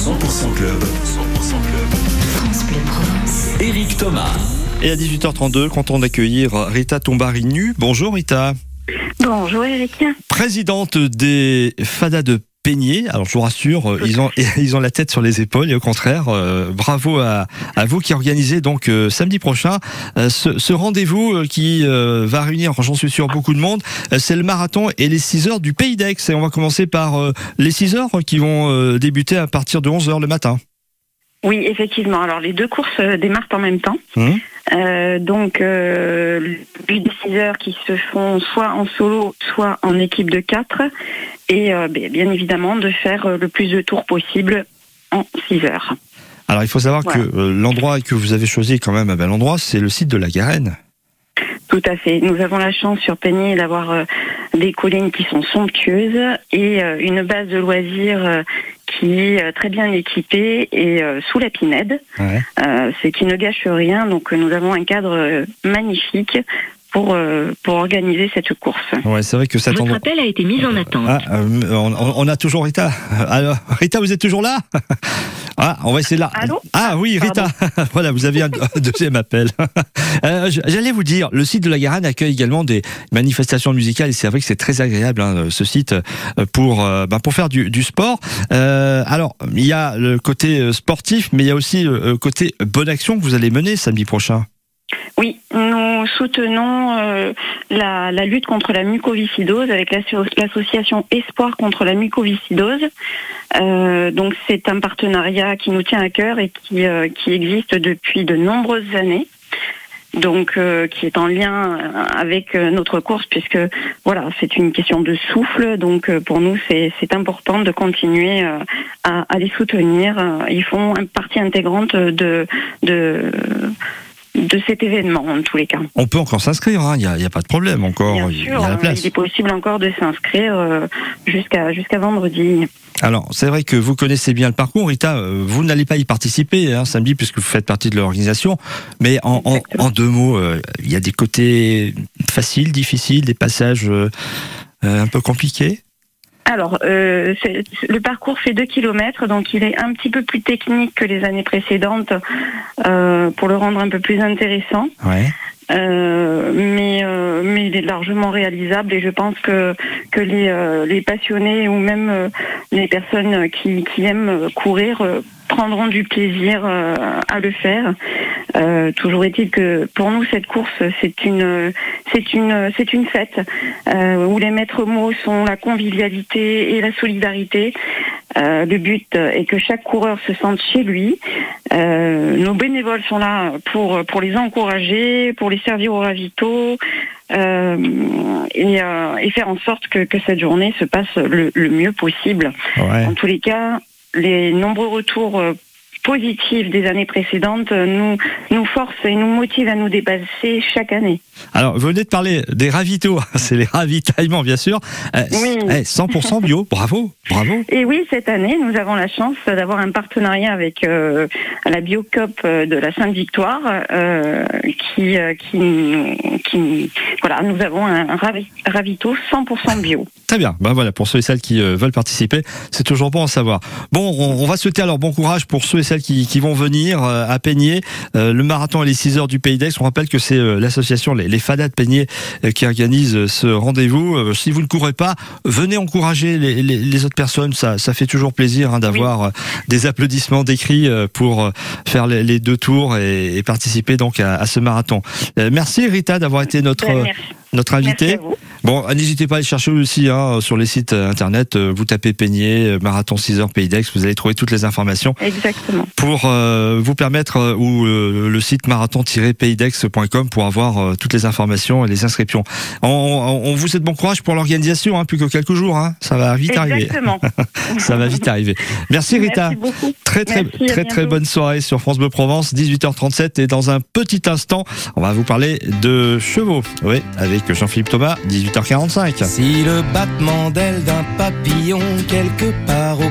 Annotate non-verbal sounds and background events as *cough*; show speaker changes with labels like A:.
A: 100% Club. 100% Club.
B: France Bleu Provence.
A: Eric Thomas.
C: Et à 18h32, content d'accueillir Rita Tombarinu. Bonjour Rita.
D: Bonjour Eric.
C: Présidente des FADA de Alors je vous rassure, euh, ils ont *laughs* ils ont la tête sur les épaules et au contraire, euh, bravo à, à vous qui organisez donc euh, samedi prochain ce, rendez-vous qui va réunir, j'en suis sûr, beaucoup de monde. C'est le marathon et les 6 heures du Pays d'Aix et on va commencer par les 6 heures qui vont débuter à partir de 11 heures le matin.
D: Oui, effectivement. Alors les deux courses euh, démarrent en même temps.
C: Mhm.
D: Euh, donc euh, le but des 6 heures qui se font soit en solo, soit en équipe de 4. Et euh, bien bien évidemment de faire le plus de tours possible en 6 heures.
C: Alors il faut savoir
D: Voilà.
C: que l'endroit que vous avez choisi est quand même un bel endroit, c'est le site de la Garenne.
D: Tout à fait. Nous avons la chance sur Peigny d'avoir des collines qui sont somptueuses et une base de loisirs qui est euh, très bien équipée et euh, sous la pinède.
C: Ouais.
D: Euh, c'est qui ne gâche rien. Donc nous avons un cadre magnifique pour euh, pour organiser cette course.
C: Ouais, c'est vrai que cet
B: Votre appel a été mis en attente.
C: Ah, euh, on, on- on a toujours Rita. *laughs* Alors, Rita, vous êtes toujours là *laughs* Ah, on va essayer là.
D: Allô
C: Ah oui, Rita. *laughs* voilà, vous avez un, deuxième appel. Euh, J'allais vous dire, le site de la Garenne accueille également des manifestations musicales et c'est vrai que c'est très agréable hein, ce site euh, pour ben, pour faire du, du sport. Euh, alors, il y a le côté sportif, mais il y a aussi le côté bonne action que vous allez mener samedi prochain.
D: Oui, nous soutenons euh, la, la lutte contre la mucoviscidose avec l'asso- l'association Espoir contre la mucoviscidose. Euh, donc c'est un partenariat qui nous tient à cœur et qui, euh, qui existe depuis de nombreuses années. Donc, euh, qui est en lien euh, avec euh, notre course, puisque voilà, c'est une question de souffle. Donc, pour nous, c'est important de continuer à, à les soutenir. Ils font une partie intégrante de de de cet événement, en tous les cas.
C: On peut encore s'inscrire, hein, il n'y a, pas de problème encore.
D: Bien
C: il y a
D: sûr,
C: la place.
D: il est possible encore de s'inscrire euh, jusqu'à jusqu'à vendredi.
C: Alors, c'est vrai que vous connaissez bien le parcours, Rita. euh, Vous n'allez pas y participer hein, samedi puisque vous faites partie de l'organisation. Mais en, en-
D: Exactement.
C: en deux mots, euh, il y a des côtés faciles, difficiles, des passages euh, un peu compliqués?
D: Alors, euh, c'est- le parcours fait 2 kilomètres, donc il est un petit peu plus technique que les années précédentes euh, pour le rendre un peu plus intéressant.
C: Ouais.
D: Euh, mais euh, mais il est largement réalisable et je pense que que les euh, les passionnés ou même euh, les personnes qui qui aiment courir euh, prendront du plaisir euh, à le faire. Euh, toujours est-il que pour nous cette course c'est une c'est une c'est une fête euh, où les maîtres mots sont la convivialité et la solidarité. Euh, le but est que chaque coureur se sente chez lui. Euh, nos bénévoles sont là pour pour les encourager, pour les servir au ravito euh, et, euh, et faire en sorte que, que cette journée se passe le, le mieux possible.
C: Ouais.
D: En tous les cas, les nombreux retours positifs des années précédentes euh, nous nous forcent et nous motivent à nous dépasser chaque année.
C: Alors, vous venez de parler des ravitaux. *laughs* C'est les ravitaillements, bien sûr. Euh,
D: Oui.
C: eh, 100% bio. *laughs* Bravo, bravo.
D: Et oui, cette année, nous avons la chance d'avoir un partenariat avec euh, la Biocop euh, de la Sainte-Victoire, euh, qui, euh, qui, qui, voilà, nous avons un ravi- ravito 100% bio.
C: Très bien. Ben voilà, pour ceux et celles qui veulent participer, c'est toujours bon à savoir. Bon, on, on va souhaiter alors bon courage pour ceux et celles qui, qui vont venir euh, à Peigné. Euh, le marathon et les 6 heures du Pays d'Aix. On rappelle que c'est euh, l'association les, les Fadas de Peigné qui organise ce rendez-vous. Si vous ne courez pas, venez encourager les, les- les autres personnes. Ça, ça fait toujours plaisir hein, d'avoir des applaudissements, des cris pour faire les, deux tours et, et participer donc à, à ce marathon. Merci Rita d'avoir été notre
D: Ben, merci,
C: notre
D: merci
C: invitée.
D: à vous.
C: Bon, n'hésitez pas à aller chercher aussi hein, sur les sites euh, internet. euh, Vous tapez Peigné, euh, Marathon 6 heures Pays d'Aix, vous allez trouver toutes les informations
D: Exactement.
C: pour euh, vous permettre, euh, ou euh, le site marathon-paysdex.com pour avoir toutes les informations et les inscriptions. On, on- on vous souhaite bon courage pour l'organisation, hein, plus que quelques jours. Hein, ça va vite arriver.
D: Exactement. *laughs*
C: Ça va vite arriver. Merci Rita.
D: Merci beaucoup.
C: Très très
D: Merci,
C: très très bonne soirée sur France Bleu Provence, 18h37 et dans un petit instant, on va vous parler de chevaux. Oui, avec Jean-Philippe Thomas, 18h45.
E: Si le battement d'aile d'un papillon quelque part au